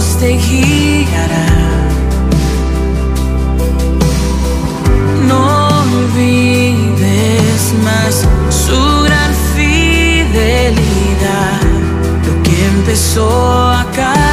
te guiará. No olvides más su gran fidelidad, lo que empezó a acá.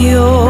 You.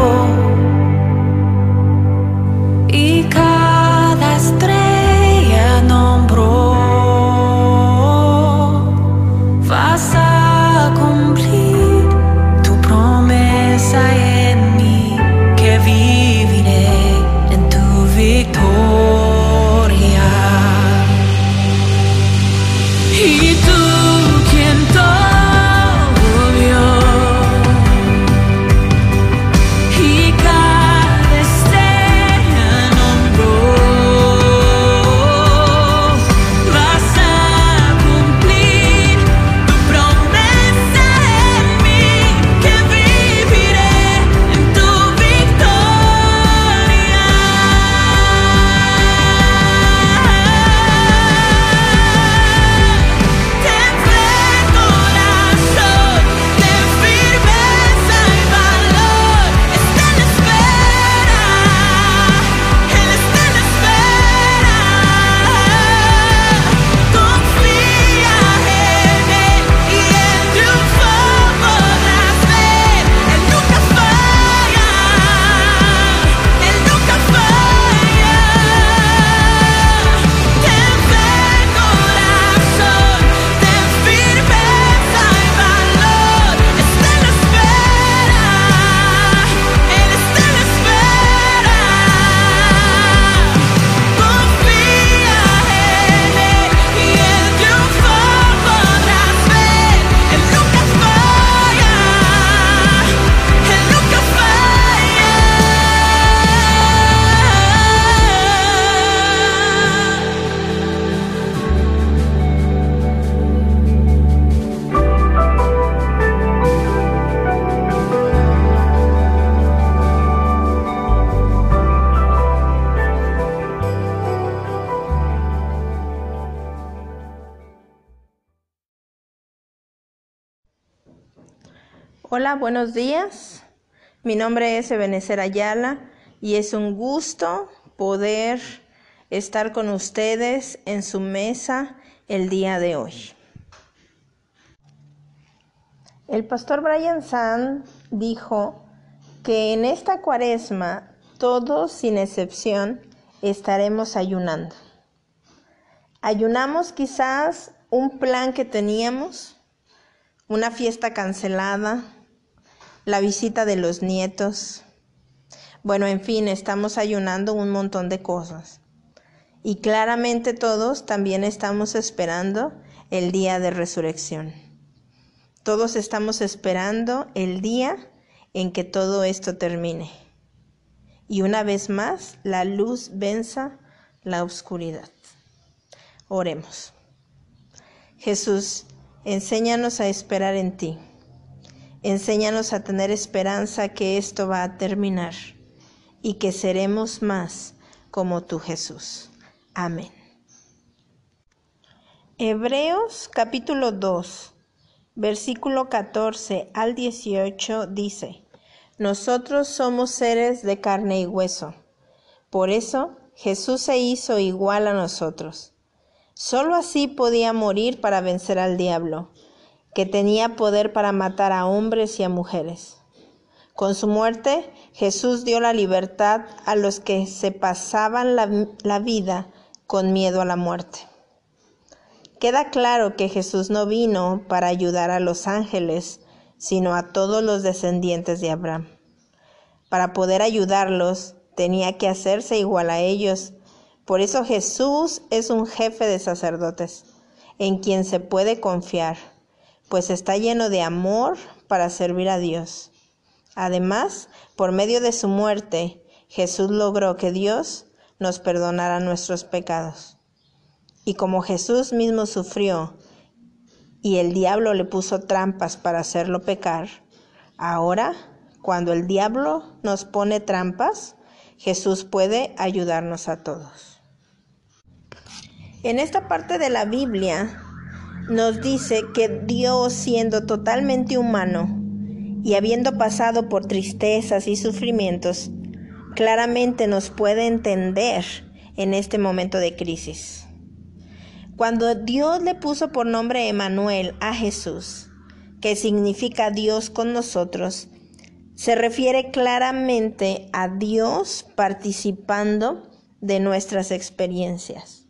Buenos días. Mi nombre es Ebenezer Ayala y es un gusto poder estar con ustedes en su mesa el día de hoy. El pastor Brian Sand dijo que en esta cuaresma todos sin excepción estaremos ayunando. Ayunamos quizás un plan que teníamos, una fiesta cancelada, la visita de los nietos. Bueno, en fin, estamos ayunando un montón de cosas. Y claramente todos también estamos esperando el día de resurrección. Todos estamos esperando el día en que todo esto termine. Y una vez más, la luz venza la oscuridad. Oremos. Jesús, enséñanos a esperar en ti. Enséñanos a tener esperanza que esto va a terminar y que seremos más como tú, Jesús. Amén. Hebreos capítulo 2, versículo 14 al 18 dice, Nosotros somos seres de carne y hueso. Por eso Jesús se hizo igual a nosotros. Solo así podía morir para vencer al diablo que tenía poder para matar a hombres y a mujeres. Con su muerte, Jesús dio la libertad a los que se pasaban la, vida con miedo a la muerte. Queda claro que Jesús no vino para ayudar a los ángeles, sino a todos los descendientes de Abraham. Para poder ayudarlos, tenía que hacerse igual a ellos. Por eso Jesús es un jefe de sacerdotes, en quien se puede confiar pues está lleno de amor para servir a Dios. Además, por medio de su muerte, Jesús logró que Dios nos perdonara nuestros pecados. Y como Jesús mismo sufrió y el diablo le puso trampas para hacerlo pecar, ahora, cuando el diablo nos pone trampas, Jesús puede ayudarnos a todos. En esta parte de la Biblia nos dice que Dios siendo totalmente humano y habiendo pasado por tristezas y sufrimientos, claramente nos puede entender en este momento de crisis. Cuando Dios le puso por nombre Emanuel a Jesús, que significa Dios con nosotros, se refiere claramente a Dios participando de nuestras experiencias.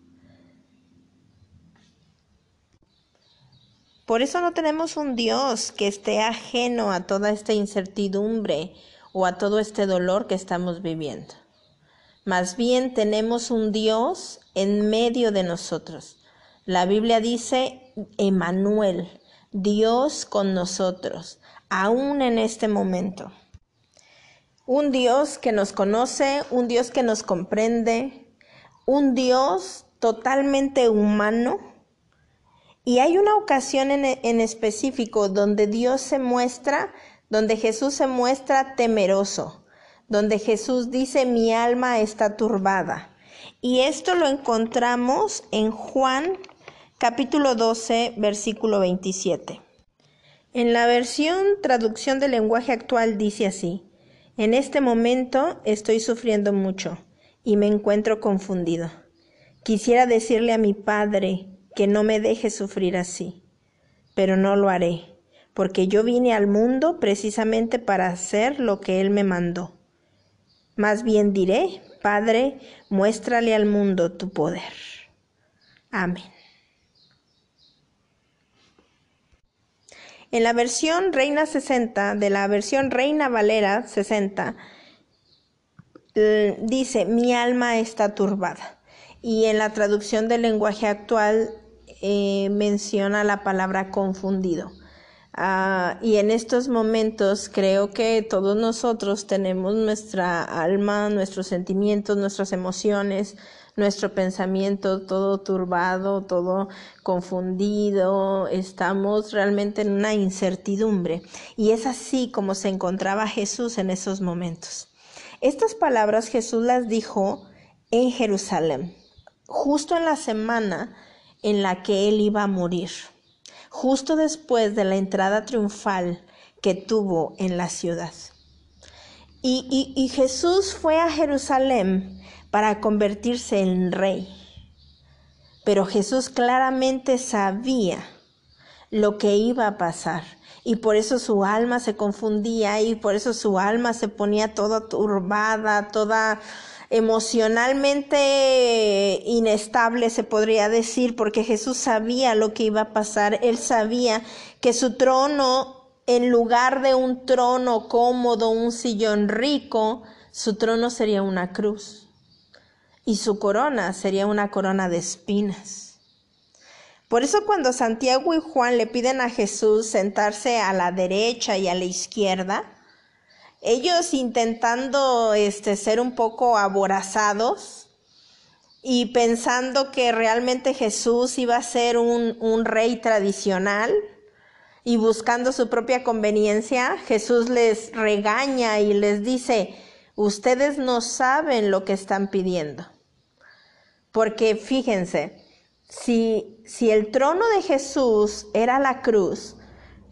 Por eso no tenemos un Dios que esté ajeno a toda esta incertidumbre o a todo este dolor que estamos viviendo. Más bien tenemos un Dios en medio de nosotros. La Biblia dice, Emanuel, Dios con nosotros, aún en este momento. Un Dios que nos conoce, un Dios que nos comprende, un Dios totalmente humano y hay una ocasión en, específico donde Dios se muestra, donde Jesús se muestra temeroso, donde Jesús dice, mi alma está turbada. Y esto lo encontramos en Juan capítulo 12, versículo 27. En la versión traducción del lenguaje actual dice así, en este momento estoy sufriendo mucho y me encuentro confundido. Quisiera decirle a mi Padre, que no me deje sufrir así, pero no lo haré, porque yo vine al mundo precisamente para hacer lo que Él me mandó. Más bien diré, Padre, muéstrale al mundo tu poder. Amén. En la versión Reina 60, de la versión Reina Valera 60, dice, mi alma está turbada. Y en la traducción del lenguaje actual eh, menciona la palabra confundido. Ah, y en estos momentos creo que todos nosotros tenemos nuestra alma, nuestros sentimientos, nuestras emociones, nuestro pensamiento todo turbado, todo confundido, estamos realmente en una incertidumbre. Y es así como se encontraba Jesús en esos momentos. Estas palabras Jesús las dijo en Jerusalén, justo en la semana en la que él iba a morir. Justo después de la entrada triunfal que tuvo en la ciudad. Y, y, Jesús fue a Jerusalén para convertirse en rey. Pero Jesús claramente sabía lo que iba a pasar. Y por eso su alma se confundía y por eso su alma se ponía toda turbada, toda emocionalmente inestable, se podría decir, porque Jesús sabía lo que iba a pasar. Él sabía que su trono, en lugar de un trono cómodo, un sillón rico, su trono sería una cruz. Y su corona sería una corona de espinas. Por eso cuando Santiago y Juan le piden a Jesús sentarse a la derecha y a la izquierda, ellos intentando este, ser un poco aborazados y pensando que realmente Jesús iba a ser un, un rey tradicional y buscando su propia conveniencia, Jesús les regaña y les dice, ustedes no saben lo que están pidiendo. Porque fíjense, si, si el trono de Jesús era la cruz,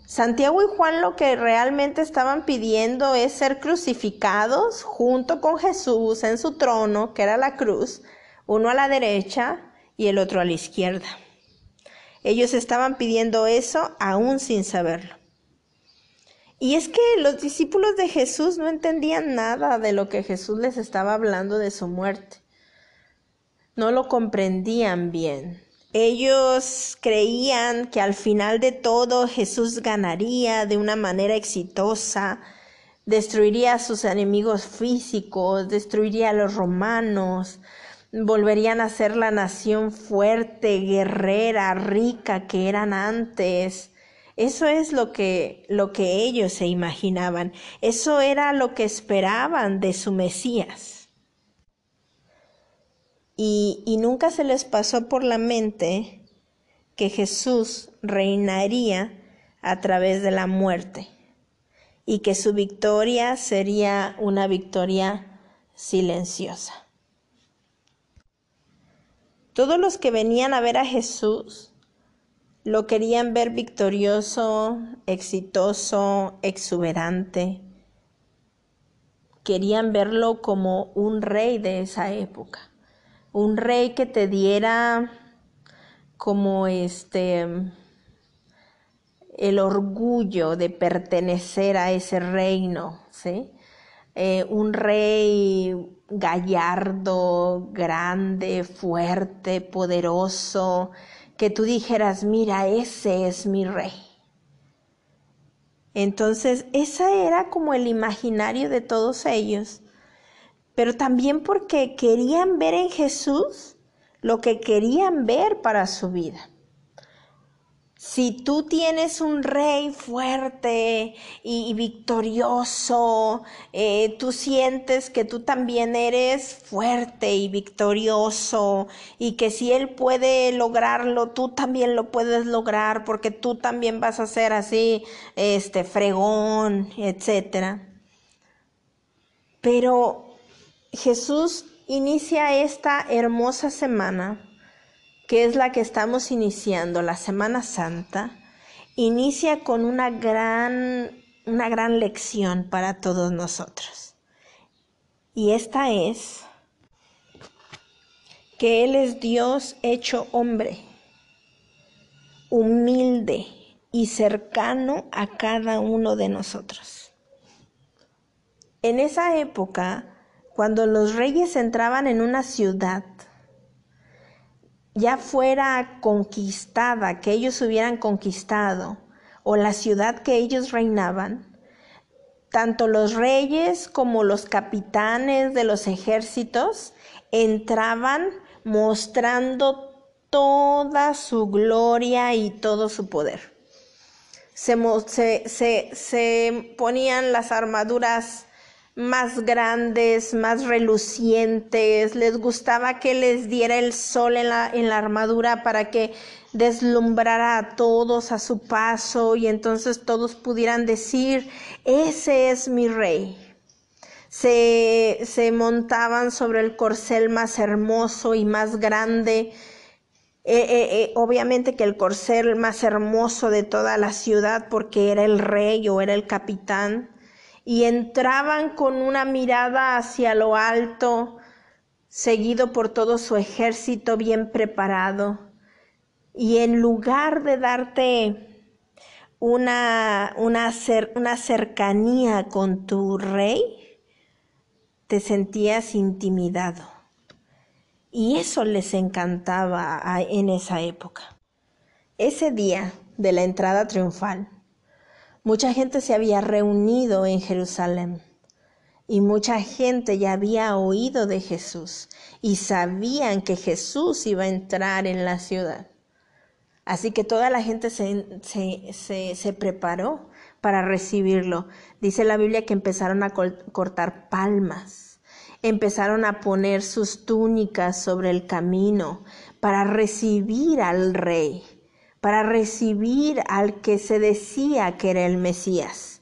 Santiago y Juan lo que realmente estaban pidiendo es ser crucificados junto con Jesús en su trono, que era la cruz, uno a la derecha y el otro a la izquierda. Ellos estaban pidiendo eso aún sin saberlo. Y es que los discípulos de Jesús no entendían nada de lo que Jesús les estaba hablando de su muerte. No lo comprendían bien. Ellos creían que al final de todo Jesús ganaría de una manera exitosa, destruiría a sus enemigos físicos, destruiría a los romanos, volverían a ser la nación fuerte, guerrera, rica que eran antes. Eso es lo que, lo que ellos se imaginaban. Eso era lo que esperaban de su Mesías y, nunca se les pasó por la mente que Jesús reinaría a través de la muerte y que su victoria sería una victoria silenciosa. Todos los que venían a ver a Jesús lo querían ver victorioso, exitoso, exuberante. Querían verlo como un rey de esa época un rey que te diera como este el orgullo de pertenecer a ese reino, ¿sí? Eh, un rey gallardo, grande, fuerte, poderoso, que tú dijeras, mira, ese es mi rey. Entonces, ese era como el imaginario de todos ellos pero también porque querían ver en Jesús lo que querían ver para su vida. Si tú tienes un rey fuerte y, victorioso, eh, tú sientes que tú también eres fuerte y victorioso y que si él puede lograrlo, tú también lo puedes lograr porque tú también vas a ser así, este, fregón, etcétera. Pero Jesús inicia esta hermosa semana, que es la que estamos iniciando, la Semana Santa, inicia con una gran, una gran lección para todos nosotros. Y esta es que Él es Dios hecho hombre, humilde y cercano a cada uno de nosotros. En esa época, cuando los reyes entraban en una ciudad, ya fuera conquistada, que ellos hubieran conquistado, o la ciudad que ellos reinaban, tanto los reyes como los capitanes de los ejércitos entraban mostrando toda su gloria y todo su poder. Se, se, ponían las armaduras más grandes, más relucientes, les gustaba que les diera el sol en la, en la armadura para que deslumbrara a todos a su paso y entonces todos pudieran decir, ese es mi rey. Se, se montaban sobre el corcel más hermoso y más grande Eh, eh, eh, obviamente que el corcel más hermoso de toda la ciudad porque era el rey o era el capitán y entraban con una mirada hacia lo alto, seguido por todo su ejército bien preparado. Y en lugar de darte una, una, una cercanía con tu rey, te sentías intimidado. Y eso les encantaba en esa época. Ese día de la entrada triunfal, mucha gente se había reunido en Jerusalén y mucha gente ya había oído de Jesús y sabían que Jesús iba a entrar en la ciudad. Así que toda la gente se, se, se, preparó para recibirlo. Dice la Biblia que empezaron a cortar palmas empezaron a poner sus túnicas sobre el camino para recibir al rey, para recibir al que se decía que era el Mesías.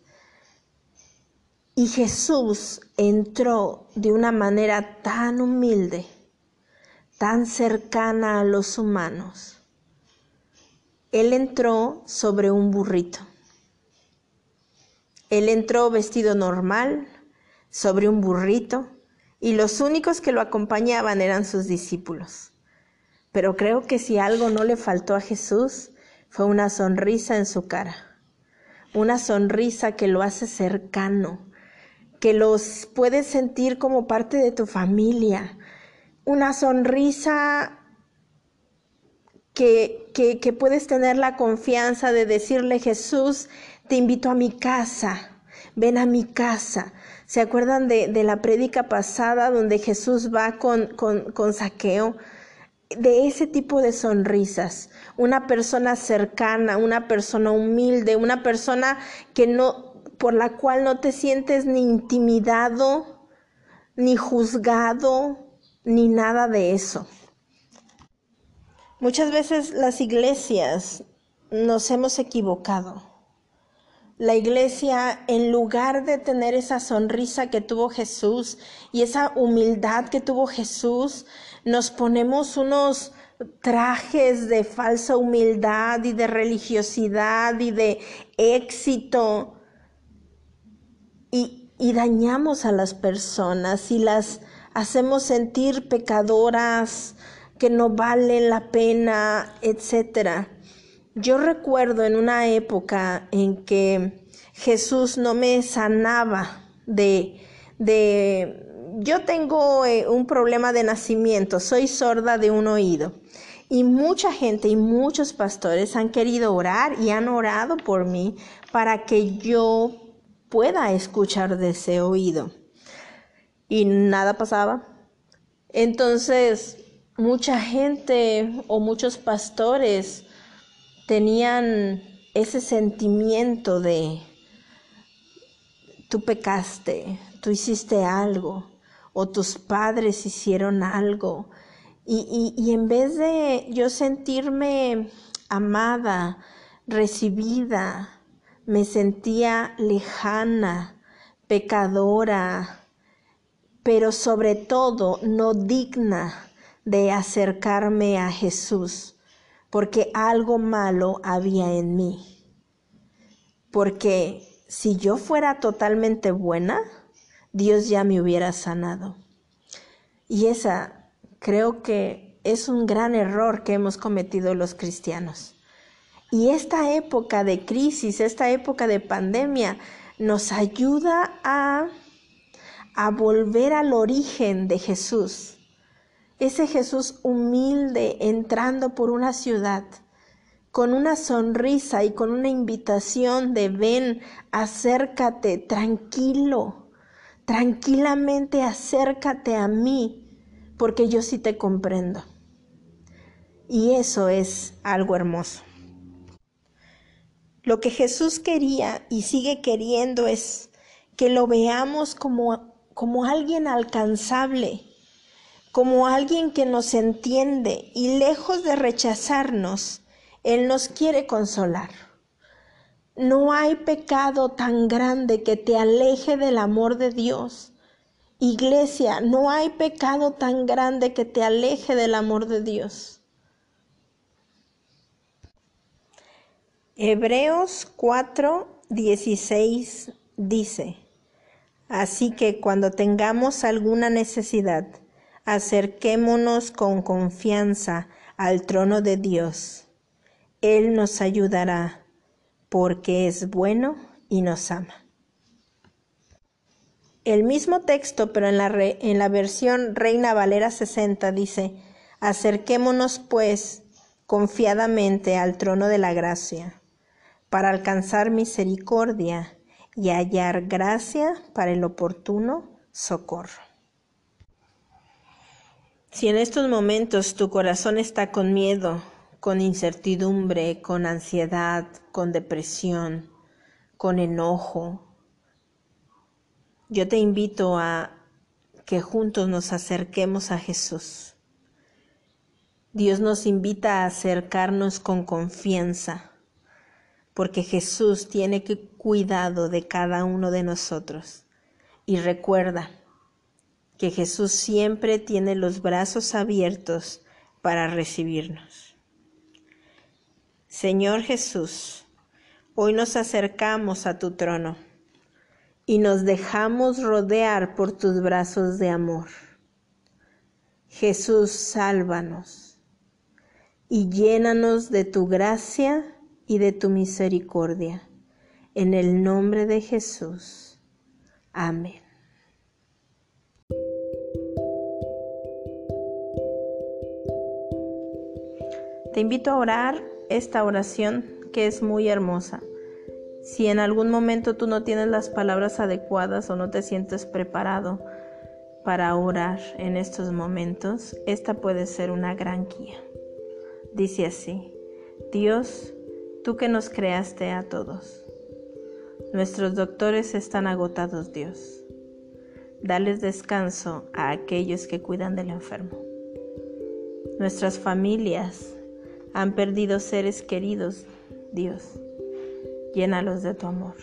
Y Jesús entró de una manera tan humilde, tan cercana a los humanos. Él entró sobre un burrito. Él entró vestido normal, sobre un burrito, y los únicos que lo acompañaban eran sus discípulos. Pero creo que si algo no le faltó a Jesús fue una sonrisa en su cara, una sonrisa que lo hace cercano, que los puedes sentir como parte de tu familia, una sonrisa que, que, puedes tener la confianza de decirle Jesús, te invito a mi casa, ven a mi casa, ¿Se acuerdan de, la prédica pasada donde Jesús va con, con, con saqueo? De ese tipo de sonrisas, una persona cercana, una persona humilde, una persona que no, por la cual no te sientes ni intimidado, ni juzgado, ni nada de eso. Muchas veces las iglesias nos hemos equivocado la iglesia, en lugar de tener esa sonrisa que tuvo Jesús y esa humildad que tuvo Jesús, nos ponemos unos trajes de falsa humildad y de religiosidad y de éxito y, y dañamos a las personas y las hacemos sentir pecadoras que no valen la pena, etcétera. Yo recuerdo en una época en que Jesús no me sanaba de, de yo tengo eh, un problema de nacimiento, soy sorda de un oído. Y mucha gente y muchos pastores han querido orar y han orado por mí para que yo pueda escuchar de ese oído. Y nada pasaba. Entonces, mucha gente o muchos pastores tenían ese sentimiento de tú pecaste, tú hiciste algo o tus padres hicieron algo. Y, y, en vez de yo sentirme amada, recibida, me sentía lejana, pecadora, pero sobre todo no digna de acercarme a Jesús porque algo malo había en mí. Porque si yo fuera totalmente buena, Dios ya me hubiera sanado. Y esa creo que es un gran error que hemos cometido los cristianos. Y esta época de crisis, esta época de pandemia, nos ayuda a, volver al origen de Jesús ese Jesús humilde entrando por una ciudad, con una sonrisa y con una invitación de ven, acércate, tranquilo, tranquilamente acércate a mí, porque yo sí te comprendo. Y eso es algo hermoso. Lo que Jesús quería y sigue queriendo es que lo veamos como, como alguien alcanzable, como alguien que nos entiende y lejos de rechazarnos, Él nos quiere consolar. No hay pecado tan grande que te aleje del amor de Dios. Iglesia, no hay pecado tan grande que te aleje del amor de Dios. Hebreos 4, 16 dice, Así que cuando tengamos alguna necesidad, acerquémonos con confianza al trono de Dios. Él nos ayudará porque es bueno y nos ama. El mismo texto, pero en la, versión Reina Valera 60 dice, acerquémonos pues confiadamente al trono de la gracia para alcanzar misericordia y hallar gracia para el oportuno socorro. Si en estos momentos tu corazón está con miedo, con incertidumbre, con ansiedad, con depresión, con enojo, yo te invito a que juntos nos acerquemos a Jesús. Dios nos invita a acercarnos con confianza, porque Jesús tiene cuidado de cada uno de nosotros. Y recuerda que Jesús siempre tiene los brazos abiertos para recibirnos. Señor Jesús, hoy nos acercamos a tu trono y nos dejamos rodear por tus brazos de amor. Jesús, sálvanos y llénanos de tu gracia y de tu misericordia. En el nombre de Jesús. Amén. Te invito a orar esta oración que es muy hermosa. Si en algún momento tú no tienes las palabras adecuadas o no te sientes preparado para orar en estos momentos, esta puede ser una gran guía. Dice así, Dios, tú que nos creaste a todos. Nuestros doctores están agotados, Dios. Dales descanso a aquellos que cuidan del enfermo. Nuestras familias han perdido seres queridos, Dios. Llénalos de tu amor.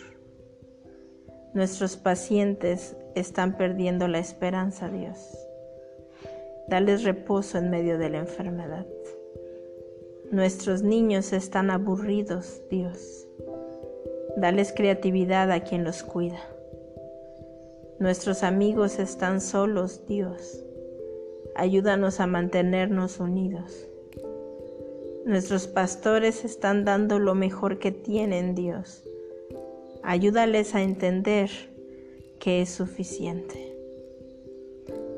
Nuestros pacientes están perdiendo la esperanza, Dios. Dales reposo en medio de la enfermedad. Nuestros niños están aburridos, Dios. Dales creatividad a quien los cuida. Nuestros amigos están solos, Dios. Ayúdanos a mantenernos unidos. Nuestros pastores están dando lo mejor que tienen, Dios. Ayúdales a entender que es suficiente.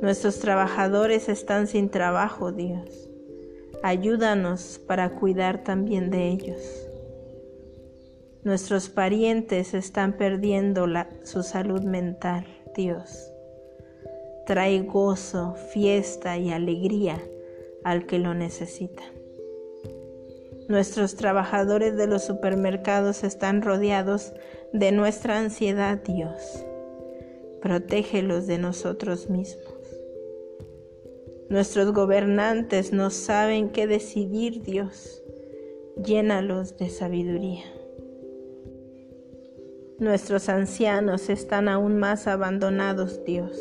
Nuestros trabajadores están sin trabajo, Dios. Ayúdanos para cuidar también de ellos. Nuestros parientes están perdiendo su salud mental, Dios. Trae gozo, fiesta y alegría al que lo necesita. Nuestros trabajadores de los supermercados están rodeados de nuestra ansiedad, Dios. Protégelos de nosotros mismos. Nuestros gobernantes no saben qué decidir, Dios. Llénalos de sabiduría. Nuestros ancianos están aún más abandonados, Dios.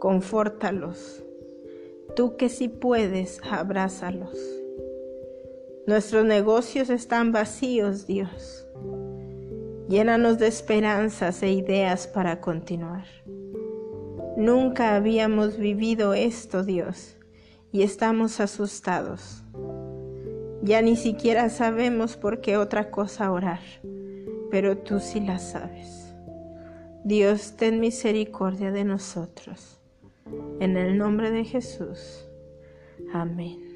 Confórtalos. Tú que sí puedes, abrázalos. Nuestros negocios están vacíos, Dios. Llénanos de esperanzas e ideas para continuar. Nunca habíamos vivido esto, Dios, y estamos asustados. Ya ni siquiera sabemos por qué otra cosa orar, pero tú sí la sabes. Dios, ten misericordia de nosotros. En el nombre de Jesús. Amén.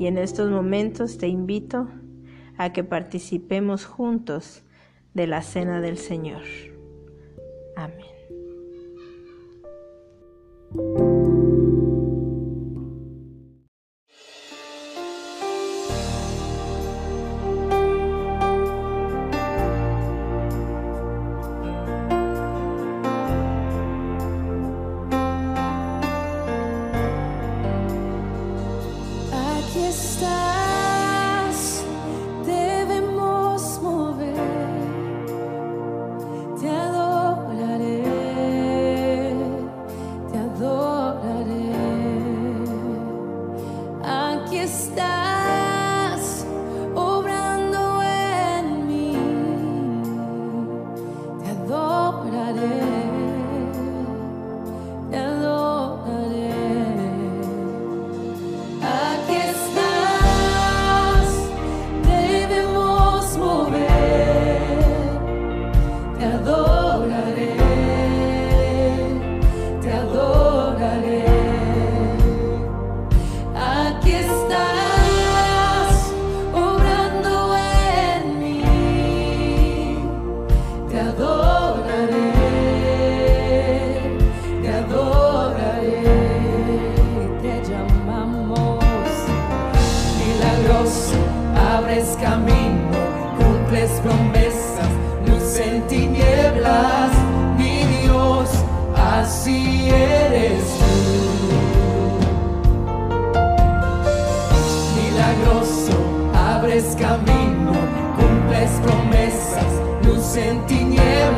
Y en estos momentos te invito a que participemos juntos de la cena del Señor. Amén.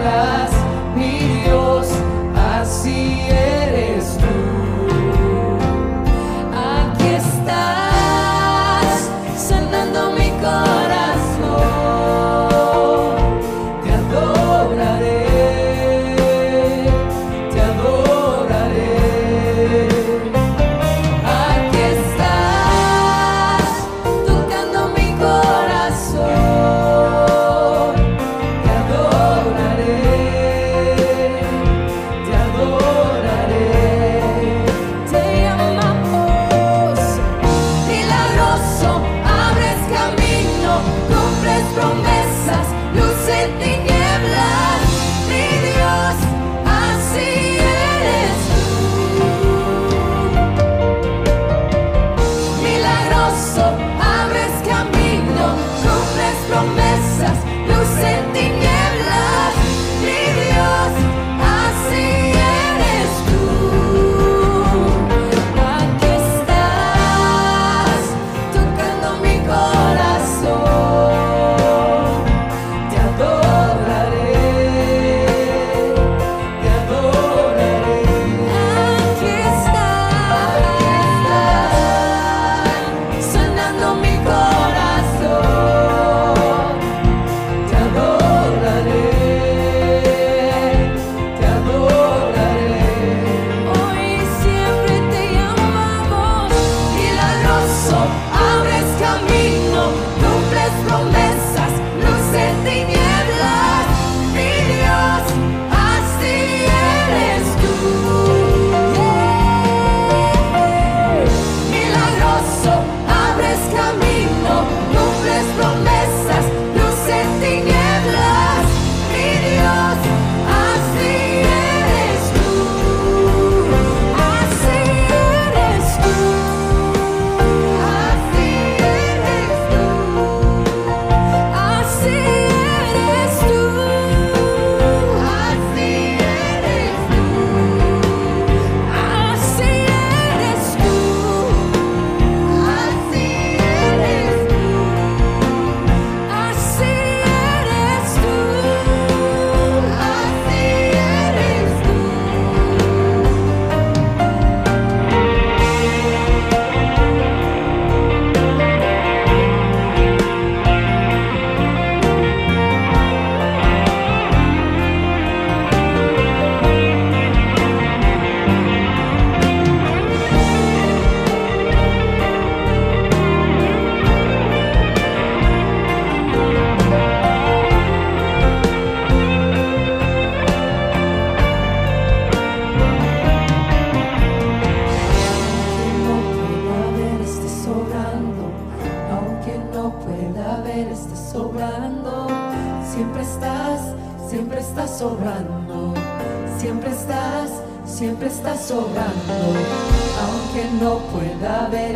달라.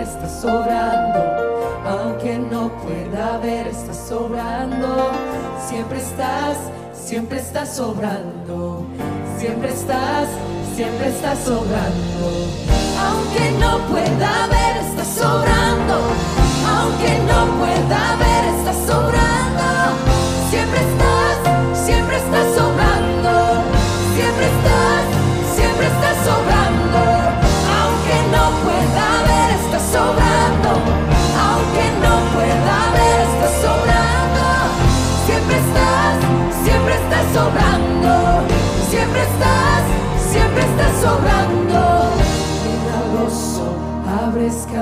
estás sobrando, aunque no pueda ver, estás sobrando, siempre estás, siempre estás sobrando, siempre estás, siempre estás sobrando, aunque no pueda ver, estás sobrando, aunque no pueda ver, estás sobrando.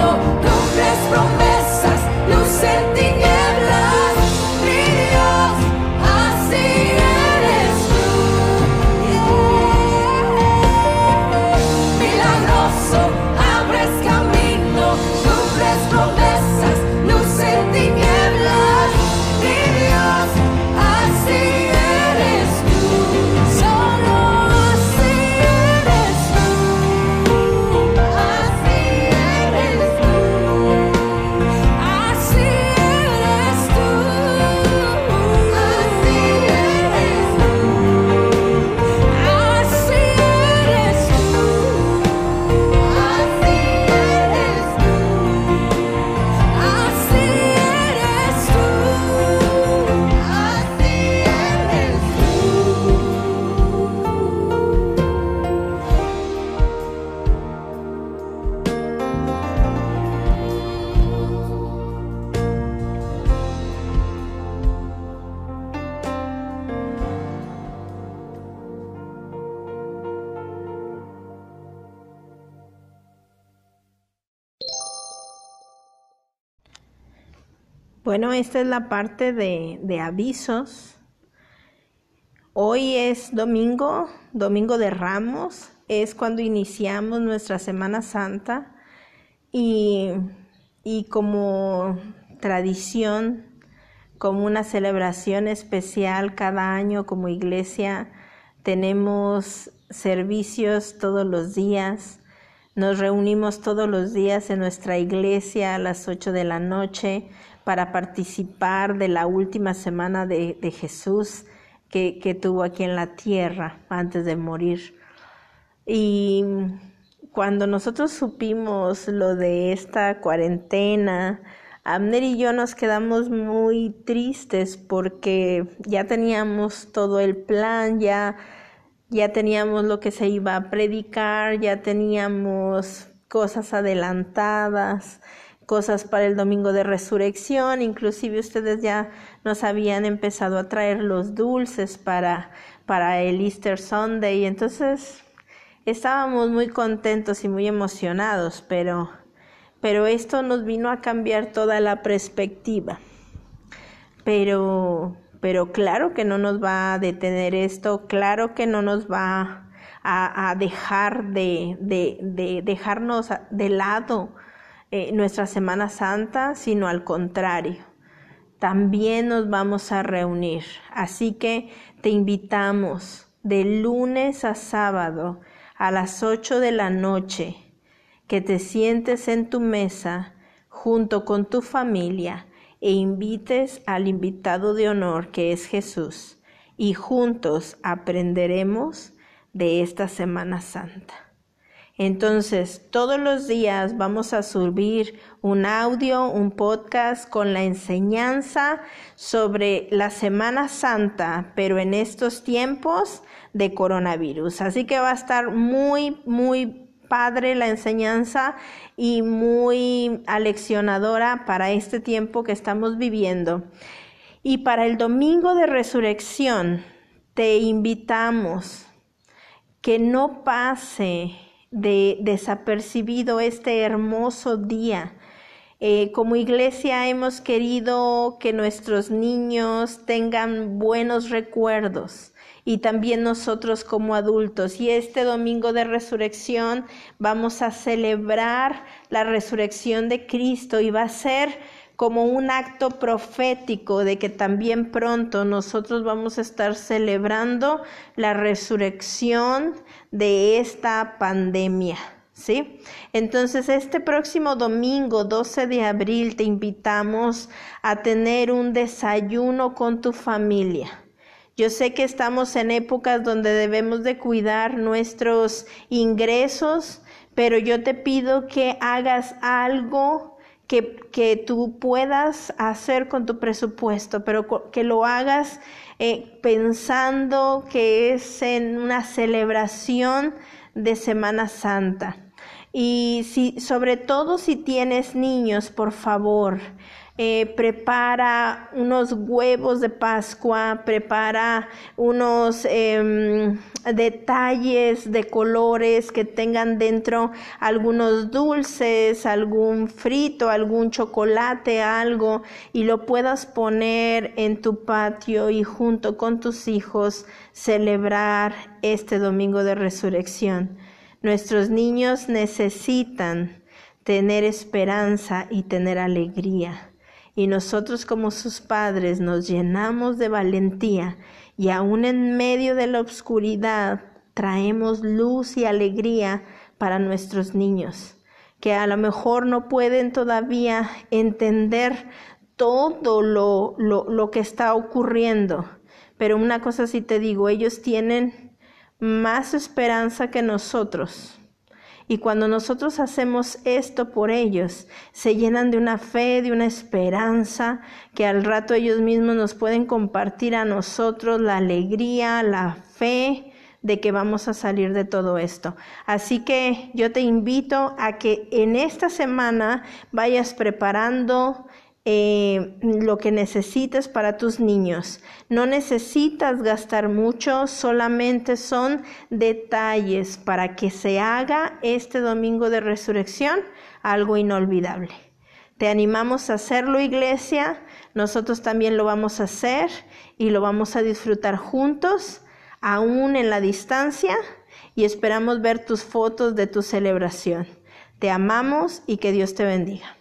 Don't press esta es la parte de, avisos. Hoy es domingo, domingo de Ramos, es cuando iniciamos nuestra Semana Santa y, y como tradición, como una celebración especial cada año como iglesia, tenemos servicios todos los días, nos reunimos todos los días en nuestra iglesia a las 8 de la noche para participar de la última semana de, Jesús que, que tuvo aquí en la tierra antes de morir. Y cuando nosotros supimos lo de esta cuarentena, Abner y yo nos quedamos muy tristes porque ya teníamos todo el plan, ya, ya teníamos lo que se iba a predicar, ya teníamos cosas adelantadas, cosas para el domingo de resurrección, inclusive ustedes ya nos habían empezado a traer los dulces para, para el Easter Sunday, entonces estábamos muy contentos y muy emocionados, pero pero esto nos vino a cambiar toda la perspectiva. Pero, pero claro que no nos va a detener esto, claro que no nos va a, dejar de, de, dejarnos de lado eh, nuestra Semana Santa, sino al contrario. También nos vamos a reunir. Así que te invitamos de lunes a sábado a las 8 de la noche que te sientes en tu mesa junto con tu familia e invites al invitado de honor que es Jesús y juntos aprenderemos de esta Semana Santa. Entonces, todos los días vamos a subir un audio, un podcast con la enseñanza sobre la Semana Santa, pero en estos tiempos de coronavirus. Así que va a estar muy, muy padre la enseñanza y muy aleccionadora para este tiempo que estamos viviendo. Y para el domingo de resurrección te invitamos que no pase de desapercibido este hermoso día. Eh, como iglesia hemos querido que nuestros niños tengan buenos recuerdos y también nosotros como adultos. Y este domingo de resurrección vamos a celebrar la resurrección de Cristo y va a ser como un acto profético de que también pronto nosotros vamos a estar celebrando la resurrección de esta pandemia. ¿Sí? Entonces, este próximo domingo 12 de abril te invitamos a tener un desayuno con tu familia. Yo sé que estamos en épocas donde debemos de cuidar nuestros ingresos, pero yo te pido que hagas algo que, que tú puedas hacer con tu presupuesto, pero que lo hagas eh, pensando que es en una celebración de Semana Santa. Y si, sobre todo si tienes niños, por favor, eh, prepara unos huevos de Pascua, prepara unos em, detalles de colores que tengan dentro algunos dulces, algún frito, algún chocolate, algo, y lo puedas poner en tu patio y junto con tus hijos celebrar este domingo de resurrección. Nuestros niños necesitan tener esperanza y tener alegría y nosotros como sus padres nos llenamos de valentía y aún en medio de la oscuridad traemos luz y alegría para nuestros niños, que a lo mejor no pueden todavía entender todo lo, lo, lo que está ocurriendo. Pero una cosa sí te digo, ellos tienen más esperanza que nosotros y cuando nosotros hacemos esto por ellos, se llenan de una fe, de una esperanza, que al rato ellos mismos nos pueden compartir a nosotros la alegría, la fe de que vamos a salir de todo esto. Así que yo te invito a que en esta semana vayas preparando eh, lo que necesites para tus niños. No necesitas gastar mucho, solamente son detalles para que se haga este domingo de resurrección algo inolvidable. Te animamos a hacerlo, iglesia. Nosotros también lo vamos a hacer y lo vamos a disfrutar juntos, aún en la distancia, y esperamos ver tus fotos de tu celebración. Te amamos y que Dios te bendiga.